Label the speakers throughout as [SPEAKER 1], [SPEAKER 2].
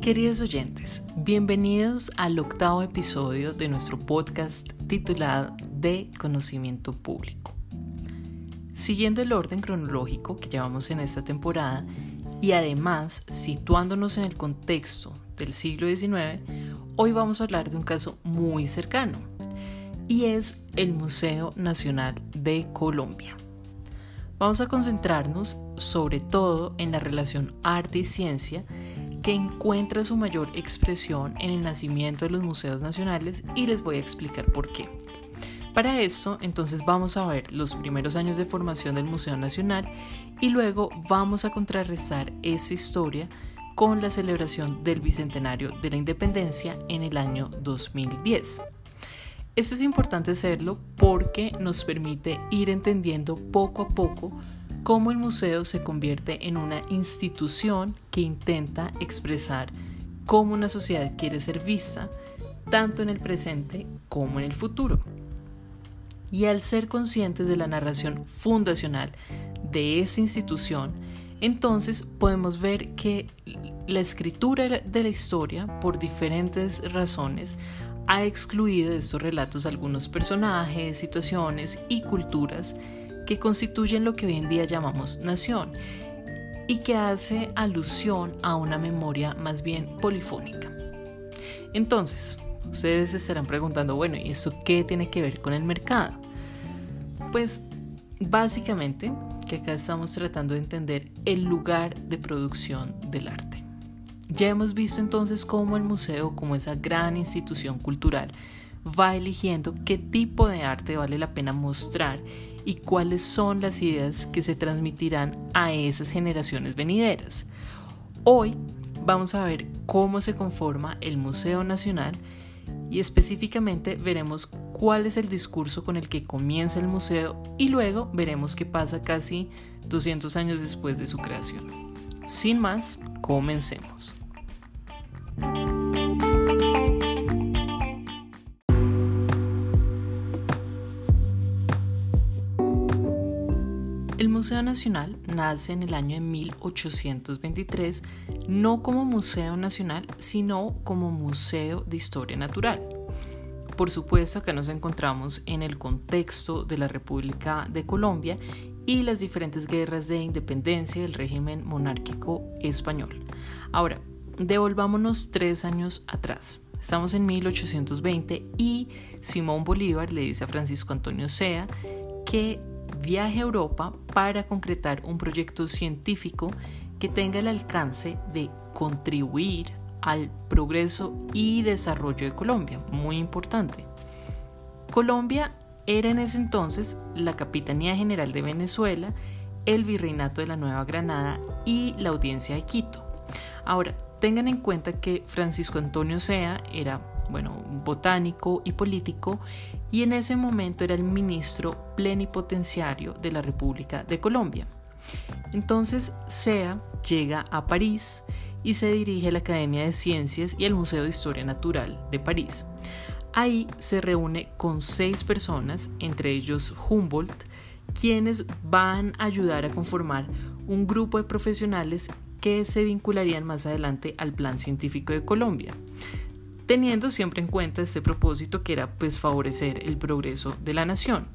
[SPEAKER 1] Queridos oyentes, bienvenidos al octavo episodio de nuestro podcast titulado De Conocimiento Público. Siguiendo el orden cronológico que llevamos en esta temporada y además situándonos en el contexto del siglo XIX, hoy vamos a hablar de un caso muy cercano y es el Museo Nacional de Colombia. Vamos a concentrarnos sobre todo en la relación arte y ciencia que encuentra su mayor expresión en el nacimiento de los museos nacionales y les voy a explicar por qué. Para esto, entonces vamos a ver los primeros años de formación del Museo Nacional y luego vamos a contrarrestar esa historia con la celebración del Bicentenario de la Independencia en el año 2010. Esto es importante hacerlo porque nos permite ir entendiendo poco a poco cómo el museo se convierte en una institución que intenta expresar cómo una sociedad quiere ser vista, tanto en el presente como en el futuro. Y al ser conscientes de la narración fundacional de esa institución, entonces podemos ver que la escritura de la historia, por diferentes razones, ha excluido de estos relatos algunos personajes, situaciones y culturas que constituyen lo que hoy en día llamamos nación y que hace alusión a una memoria más bien polifónica. Entonces, ustedes se estarán preguntando, bueno, ¿y esto qué tiene que ver con el mercado? Pues básicamente que acá estamos tratando de entender el lugar de producción del arte. Ya hemos visto entonces cómo el museo, como esa gran institución cultural, va eligiendo qué tipo de arte vale la pena mostrar y cuáles son las ideas que se transmitirán a esas generaciones venideras. Hoy vamos a ver cómo se conforma el Museo Nacional y específicamente veremos cuál es el discurso con el que comienza el museo y luego veremos qué pasa casi 200 años después de su creación. Sin más, comencemos. Museo Nacional nace en el año de 1823 no como Museo Nacional, sino como Museo de Historia Natural. Por supuesto, acá nos encontramos en el contexto de la República de Colombia y las diferentes guerras de independencia del régimen monárquico español. Ahora, devolvámonos tres años atrás. Estamos en 1820 y Simón Bolívar le dice a Francisco Antonio Sea que viaje a Europa para concretar un proyecto científico que tenga el alcance de contribuir al progreso y desarrollo de Colombia, muy importante. Colombia era en ese entonces la Capitanía General de Venezuela, el Virreinato de la Nueva Granada y la Audiencia de Quito. Ahora, tengan en cuenta que Francisco Antonio Sea era bueno, botánico y político, y en ese momento era el ministro plenipotenciario de la República de Colombia. Entonces, Sea llega a París y se dirige a la Academia de Ciencias y al Museo de Historia Natural de París. Ahí se reúne con seis personas, entre ellos Humboldt, quienes van a ayudar a conformar un grupo de profesionales que se vincularían más adelante al Plan Científico de Colombia teniendo siempre en cuenta este propósito que era pues favorecer el progreso de la nación.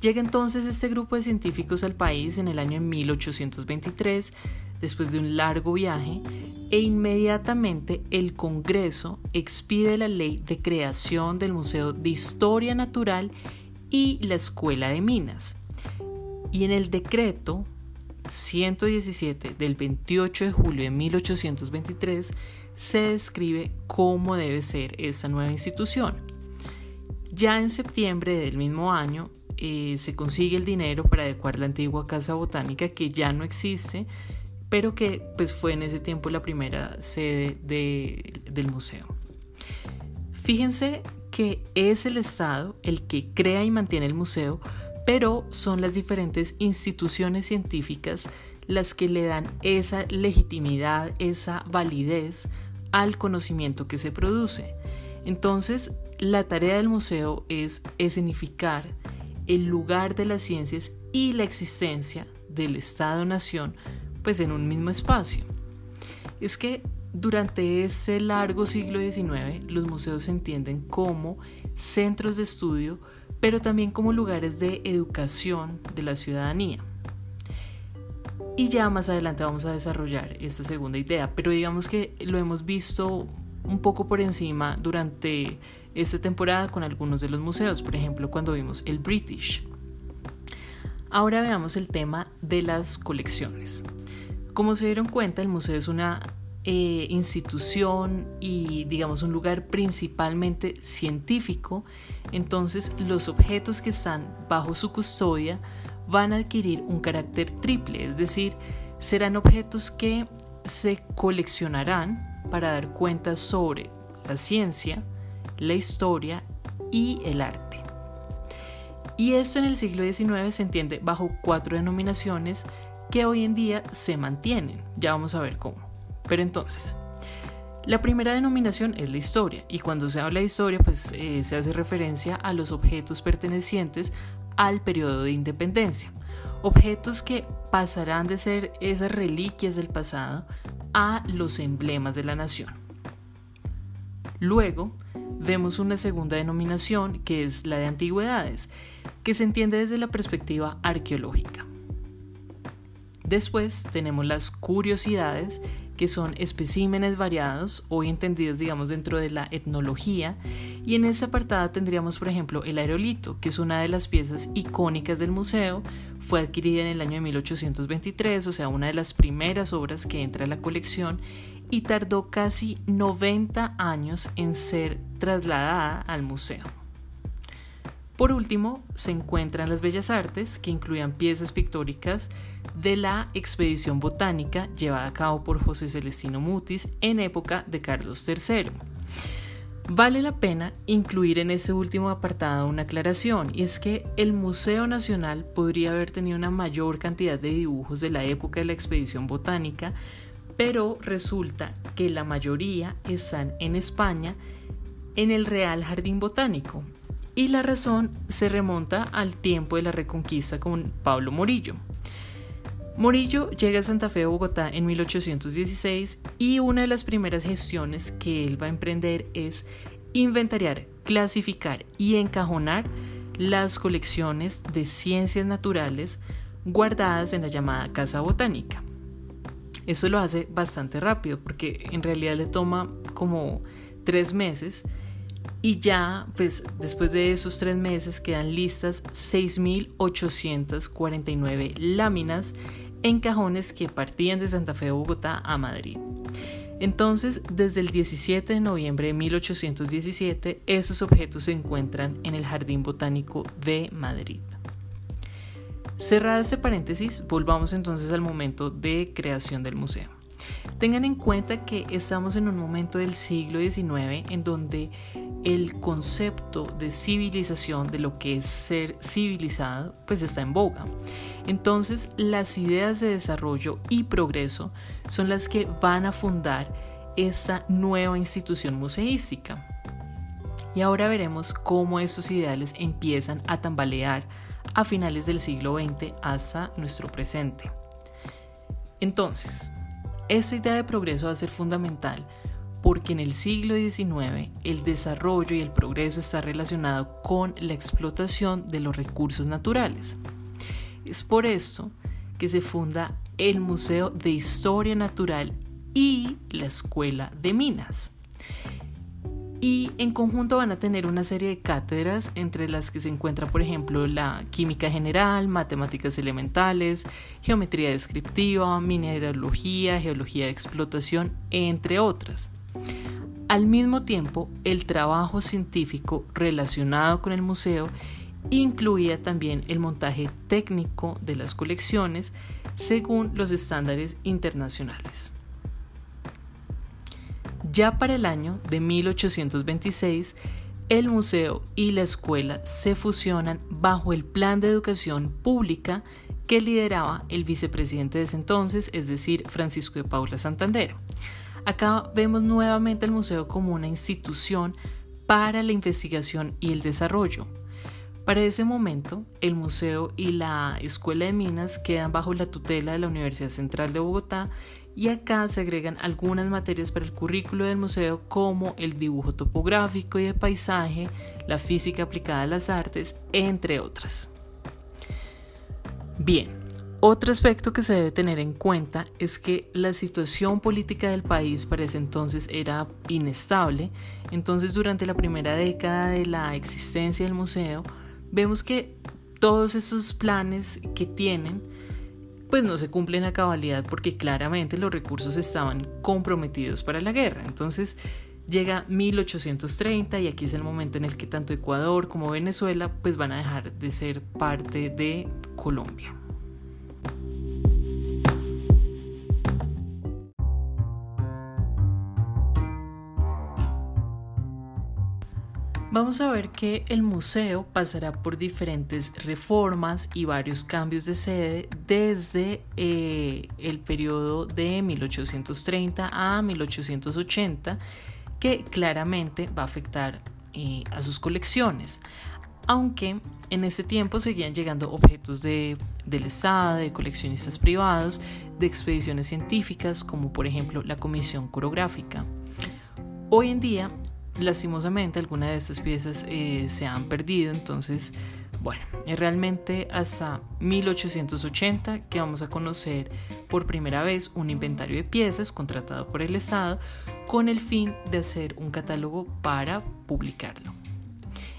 [SPEAKER 1] Llega entonces este grupo de científicos al país en el año 1823, después de un largo viaje, e inmediatamente el Congreso expide la ley de creación del Museo de Historia Natural y la Escuela de Minas. Y en el decreto 117 del 28 de julio de 1823 se describe cómo debe ser esta nueva institución. Ya en septiembre del mismo año eh, se consigue el dinero para adecuar la antigua casa botánica que ya no existe, pero que pues, fue en ese tiempo la primera sede del museo. Fíjense que es el Estado el que crea y mantiene el museo, pero son las diferentes instituciones científicas las que le dan esa legitimidad, esa validez al conocimiento que se produce. Entonces, la tarea del museo es escenificar el lugar de las ciencias y la existencia del Estado-Nación pues en un mismo espacio. Es que durante ese largo siglo XIX, los museos se entienden como centros de estudio, pero también como lugares de educación de la ciudadanía. Y ya más adelante vamos a desarrollar esta segunda idea, pero digamos que lo hemos visto un poco por encima durante esta temporada con algunos de los museos, por ejemplo cuando vimos el British. Ahora veamos el tema de las colecciones. Como se dieron cuenta, el museo es una eh, institución y digamos un lugar principalmente científico, entonces los objetos que están bajo su custodia van a adquirir un carácter triple, es decir, serán objetos que se coleccionarán para dar cuenta sobre la ciencia, la historia y el arte. Y esto en el siglo XIX se entiende bajo cuatro denominaciones que hoy en día se mantienen. Ya vamos a ver cómo. Pero entonces, la primera denominación es la historia y cuando se habla de historia pues eh, se hace referencia a los objetos pertenecientes al periodo de independencia. Objetos que pasarán de ser esas reliquias del pasado a los emblemas de la nación. Luego vemos una segunda denominación que es la de antigüedades, que se entiende desde la perspectiva arqueológica. Después tenemos las curiosidades que son especímenes variados, hoy entendidos, digamos, dentro de la etnología. Y en esa apartada tendríamos, por ejemplo, el aerolito, que es una de las piezas icónicas del museo. Fue adquirida en el año de 1823, o sea, una de las primeras obras que entra a la colección y tardó casi 90 años en ser trasladada al museo. Por último, se encuentran las bellas artes, que incluían piezas pictóricas de la expedición botánica llevada a cabo por José Celestino Mutis en época de Carlos III. Vale la pena incluir en ese último apartado una aclaración, y es que el Museo Nacional podría haber tenido una mayor cantidad de dibujos de la época de la expedición botánica, pero resulta que la mayoría están en España en el Real Jardín Botánico, y la razón se remonta al tiempo de la reconquista con Pablo Morillo. Morillo llega a Santa Fe de Bogotá en 1816 y una de las primeras gestiones que él va a emprender es inventariar, clasificar y encajonar las colecciones de ciencias naturales guardadas en la llamada Casa Botánica. Eso lo hace bastante rápido porque en realidad le toma como tres meses y ya, pues después de esos tres meses quedan listas 6.849 láminas en cajones que partían de Santa Fe de Bogotá a Madrid. Entonces, desde el 17 de noviembre de 1817, esos objetos se encuentran en el Jardín Botánico de Madrid. Cerrado este paréntesis, volvamos entonces al momento de creación del museo. Tengan en cuenta que estamos en un momento del siglo XIX en donde el concepto de civilización, de lo que es ser civilizado, pues está en boga. Entonces, las ideas de desarrollo y progreso son las que van a fundar esta nueva institución museística. Y ahora veremos cómo estos ideales empiezan a tambalear a finales del siglo XX hasta nuestro presente. Entonces, esta idea de progreso va a ser fundamental porque en el siglo XIX el desarrollo y el progreso está relacionado con la explotación de los recursos naturales. Es por esto que se funda el Museo de Historia Natural y la Escuela de Minas. Y en conjunto van a tener una serie de cátedras entre las que se encuentra, por ejemplo, la química general, matemáticas elementales, geometría descriptiva, mineralogía, geología de explotación, entre otras. Al mismo tiempo, el trabajo científico relacionado con el museo incluía también el montaje técnico de las colecciones según los estándares internacionales. Ya para el año de 1826, el museo y la escuela se fusionan bajo el plan de educación pública que lideraba el vicepresidente de ese entonces, es decir, Francisco de Paula Santander. Acá vemos nuevamente el museo como una institución para la investigación y el desarrollo. Para ese momento, el museo y la Escuela de Minas quedan bajo la tutela de la Universidad Central de Bogotá y acá se agregan algunas materias para el currículo del museo como el dibujo topográfico y de paisaje, la física aplicada a las artes, entre otras. Bien, otro aspecto que se debe tener en cuenta es que la situación política del país para ese entonces era inestable, entonces durante la primera década de la existencia del museo vemos que todos esos planes que tienen pues no se cumplen a cabalidad porque claramente los recursos estaban comprometidos para la guerra. Entonces llega 1830 y aquí es el momento en el que tanto Ecuador como Venezuela pues van a dejar de ser parte de Colombia. Vamos a ver que el museo pasará por diferentes reformas y varios cambios de sede desde eh, el periodo de 1830 a 1880 que claramente va a afectar eh, a sus colecciones. Aunque en ese tiempo seguían llegando objetos de, del Estado, de coleccionistas privados, de expediciones científicas, como por ejemplo la Comisión Coreográfica. Hoy en día lastimosamente algunas de estas piezas eh, se han perdido, entonces, bueno, es realmente hasta 1880 que vamos a conocer por primera vez un inventario de piezas contratado por el Estado con el fin de hacer un catálogo para publicarlo.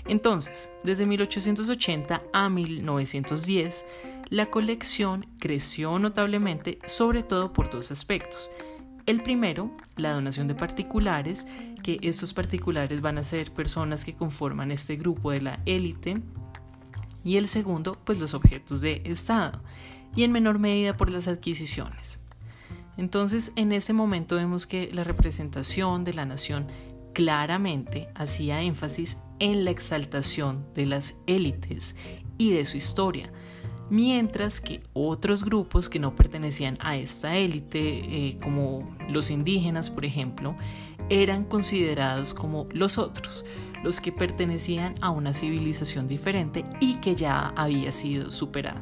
[SPEAKER 1] Entonces, desde 1880 a 1910, la colección creció notablemente, sobre todo por dos aspectos. El primero, la donación de particulares, que estos particulares van a ser personas que conforman este grupo de la élite. Y el segundo, pues los objetos de Estado, y en menor medida por las adquisiciones. Entonces, en ese momento vemos que la representación de la nación claramente hacía énfasis en la exaltación de las élites y de su historia, mientras que otros grupos que no pertenecían a esta élite, eh, como los indígenas, por ejemplo, eran considerados como los otros, los que pertenecían a una civilización diferente y que ya había sido superada.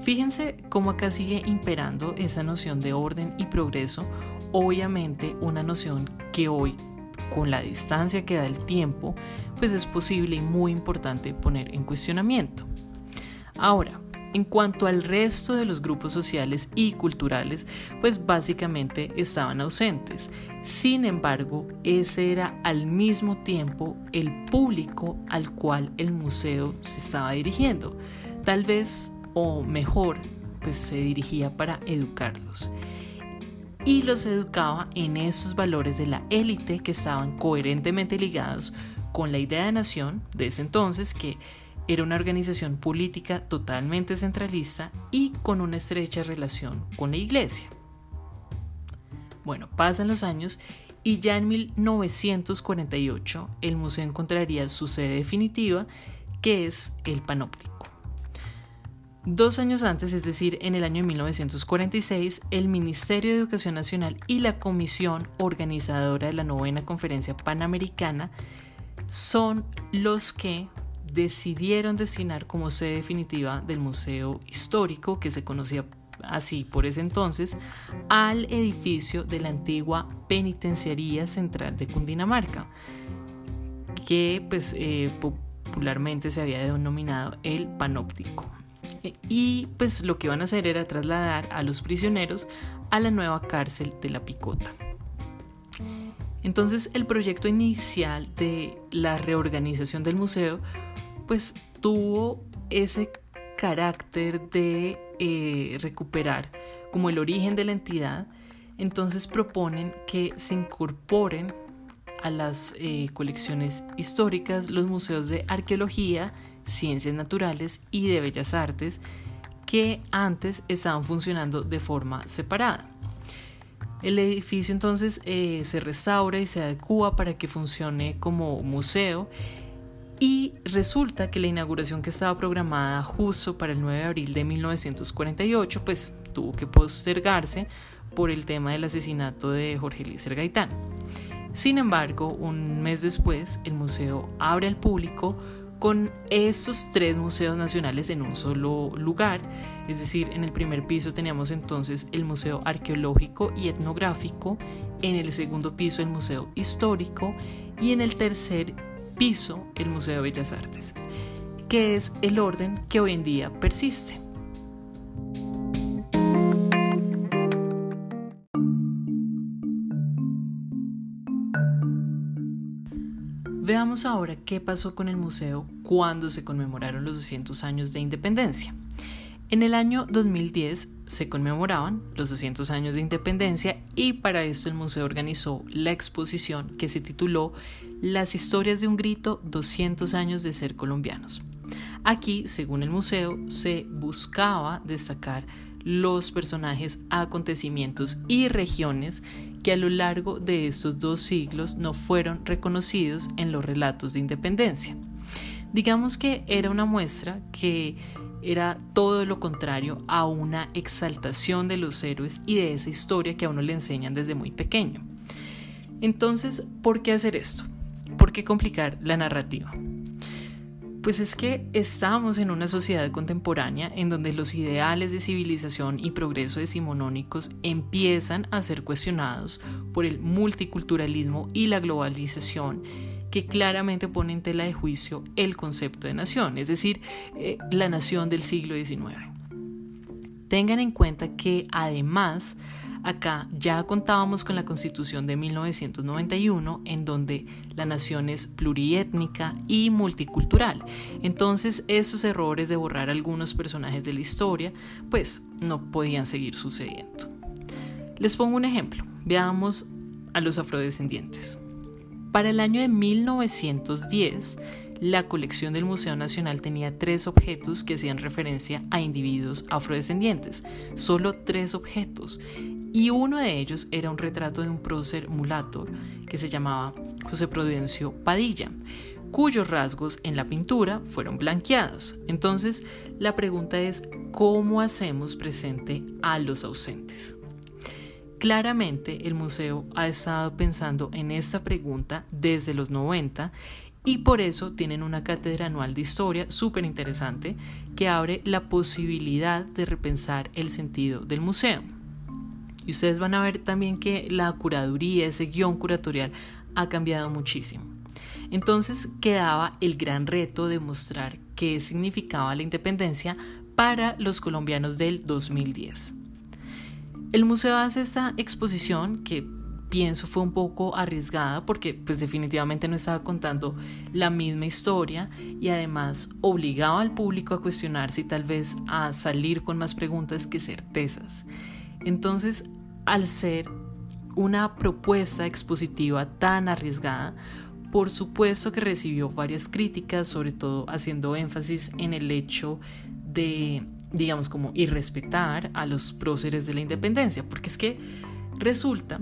[SPEAKER 1] Fíjense cómo acá sigue imperando esa noción de orden y progreso, obviamente una noción que hoy, con la distancia que da el tiempo, pues es posible y muy importante poner en cuestionamiento. Ahora, en cuanto al resto de los grupos sociales y culturales, pues básicamente estaban ausentes. Sin embargo, ese era al mismo tiempo el público al cual el museo se estaba dirigiendo. Tal vez, o mejor, pues se dirigía para educarlos y los educaba en esos valores de la élite que estaban coherentemente ligados con la idea de nación de ese entonces que era una organización política totalmente centralista y con una estrecha relación con la iglesia. Bueno, pasan los años y ya en 1948 el museo encontraría su sede definitiva, que es el Panóptico. Dos años antes, es decir, en el año 1946, el Ministerio de Educación Nacional y la Comisión Organizadora de la Novena Conferencia Panamericana son los que decidieron destinar como sede definitiva del Museo Histórico, que se conocía así por ese entonces, al edificio de la antigua Penitenciaría Central de Cundinamarca, que pues eh, popularmente se había denominado el Panóptico. Y pues lo que iban a hacer era trasladar a los prisioneros a la nueva cárcel de la Picota. Entonces el proyecto inicial de la reorganización del museo pues tuvo ese carácter de eh, recuperar como el origen de la entidad, entonces proponen que se incorporen a las eh, colecciones históricas los museos de arqueología, ciencias naturales y de bellas artes que antes estaban funcionando de forma separada. El edificio entonces eh, se restaura y se adecua para que funcione como museo y resulta que la inauguración que estaba programada justo para el 9 de abril de 1948, pues tuvo que postergarse por el tema del asesinato de Jorge Lícer Gaitán. Sin embargo, un mes después, el museo abre al público con estos tres museos nacionales en un solo lugar. Es decir, en el primer piso teníamos entonces el Museo Arqueológico y Etnográfico, en el segundo piso el Museo Histórico y en el tercer piso el Museo de Bellas Artes, que es el orden que hoy en día persiste. Veamos ahora qué pasó con el museo cuando se conmemoraron los 200 años de independencia. En el año 2010 se conmemoraban los 200 años de independencia y para esto el museo organizó la exposición que se tituló Las historias de un grito 200 años de ser colombianos. Aquí, según el museo, se buscaba destacar los personajes, acontecimientos y regiones que a lo largo de estos dos siglos no fueron reconocidos en los relatos de independencia. Digamos que era una muestra que era todo lo contrario a una exaltación de los héroes y de esa historia que a uno le enseñan desde muy pequeño. Entonces, ¿por qué hacer esto? ¿Por qué complicar la narrativa? Pues es que estamos en una sociedad contemporánea en donde los ideales de civilización y progreso decimonónicos empiezan a ser cuestionados por el multiculturalismo y la globalización que claramente pone en tela de juicio el concepto de nación, es decir, eh, la nación del siglo XIX. Tengan en cuenta que además Acá ya contábamos con la Constitución de 1991, en donde la nación es pluriétnica y multicultural. Entonces, estos errores de borrar algunos personajes de la historia, pues no podían seguir sucediendo. Les pongo un ejemplo. Veamos a los afrodescendientes. Para el año de 1910, la colección del Museo Nacional tenía tres objetos que hacían referencia a individuos afrodescendientes. Solo tres objetos y uno de ellos era un retrato de un prócer mulato que se llamaba José Prudencio Padilla, cuyos rasgos en la pintura fueron blanqueados. Entonces, la pregunta es, ¿cómo hacemos presente a los ausentes? Claramente el museo ha estado pensando en esta pregunta desde los 90 y por eso tienen una cátedra anual de historia súper interesante que abre la posibilidad de repensar el sentido del museo. Y ustedes van a ver también que la curaduría, ese guion curatorial, ha cambiado muchísimo. Entonces quedaba el gran reto de mostrar qué significaba la independencia para los colombianos del 2010. El museo hace esta exposición que pienso fue un poco arriesgada porque pues definitivamente no estaba contando la misma historia y además obligaba al público a cuestionarse y tal vez a salir con más preguntas que certezas. Entonces al ser una propuesta expositiva tan arriesgada, por supuesto que recibió varias críticas, sobre todo haciendo énfasis en el hecho de, digamos, como irrespetar a los próceres de la independencia, porque es que resulta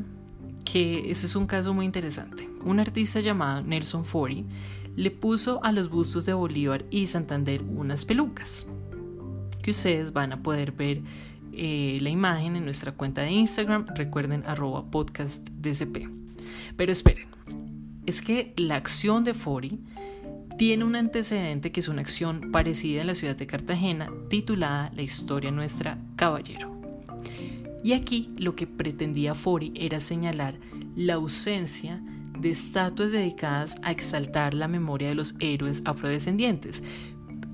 [SPEAKER 1] que ese es un caso muy interesante. Un artista llamado Nelson Fori le puso a los bustos de Bolívar y Santander unas pelucas, que ustedes van a poder ver eh, la imagen en nuestra cuenta de Instagram. Recuerden arroba podcast DCP. Pero esperen, es que la acción de Fori tiene un antecedente que es una acción parecida en la ciudad de Cartagena titulada La historia nuestra, caballero. Y aquí lo que pretendía Fori era señalar la ausencia de estatuas dedicadas a exaltar la memoria de los héroes afrodescendientes,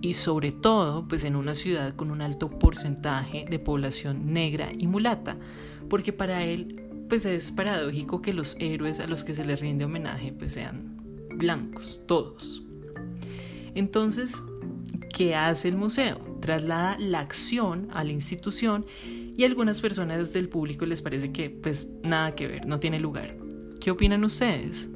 [SPEAKER 1] y sobre todo pues en una ciudad con un alto porcentaje de población negra y mulata, porque para él pues es paradójico que los héroes a los que se les rinde homenaje pues sean blancos, todos. Entonces, ¿qué hace el museo? Traslada la acción a la institución y a algunas personas del público les parece que pues nada que ver, no tiene lugar. ¿Qué opinan ustedes?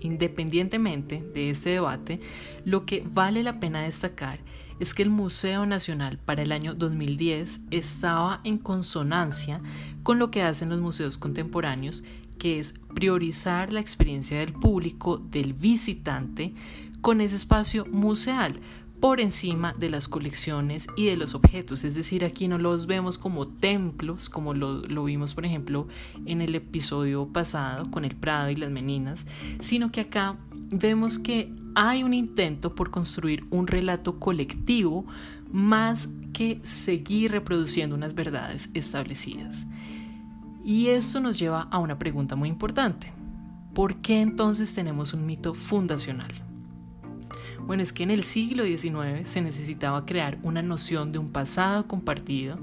[SPEAKER 1] Independientemente de ese debate, lo que vale la pena destacar es que el Museo Nacional para el año 2010 estaba en consonancia con lo que hacen los museos contemporáneos, que es priorizar la experiencia del público, del visitante, con ese espacio museal, por encima de las colecciones y de los objetos. Es decir, aquí no los vemos como templos, como lo, vimos, por ejemplo, en el episodio pasado con el Prado y las Meninas, sino que acá vemos que hay un intento por construir un relato colectivo más que seguir reproduciendo unas verdades establecidas. Y esto nos lleva a una pregunta muy importante. ¿Por qué entonces tenemos un mito fundacional? Bueno, es que en el siglo XIX se necesitaba crear una noción de un pasado compartido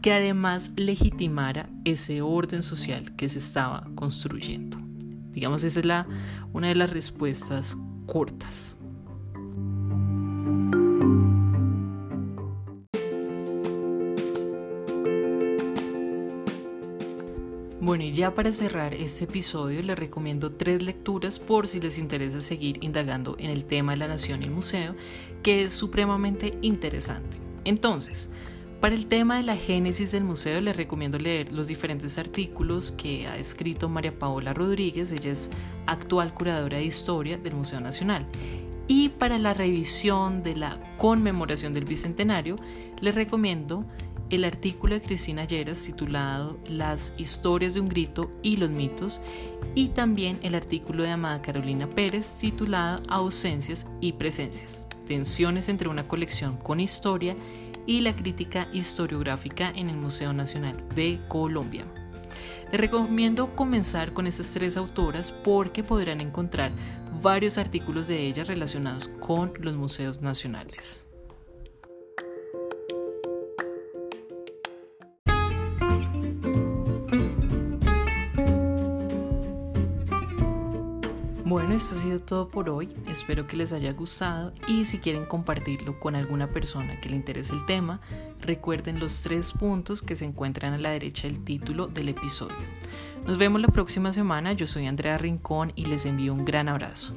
[SPEAKER 1] que además legitimara ese orden social que se estaba construyendo. Digamos, esa es la, una de las respuestas cortas. Y ya para cerrar este episodio les recomiendo tres lecturas por si les interesa seguir indagando en el tema de la nación y el museo, que es supremamente interesante. Entonces, para el tema de la génesis del museo les recomiendo leer los diferentes artículos que ha escrito María Paola Rodríguez, ella es actual curadora de historia del Museo Nacional. Y para la revisión de la conmemoración del Bicentenario, les recomiendo el artículo de Cristina Lleras titulado Las historias de un grito y los mitos y también el artículo de Amada Carolina Pérez titulado Ausencias y presencias, tensiones entre una colección con historia y la crítica historiográfica en el Museo Nacional de Colombia. Les recomiendo comenzar con estas tres autoras porque podrán encontrar varios artículos de ellas relacionados con los museos nacionales. Esto ha sido todo por hoy. Espero que les haya gustado y si quieren compartirlo con alguna persona que le interese el tema, recuerden los tres puntos que se encuentran a la derecha del título del episodio. Nos vemos la próxima semana. Yo soy Andrea Rincón y les envío un gran abrazo.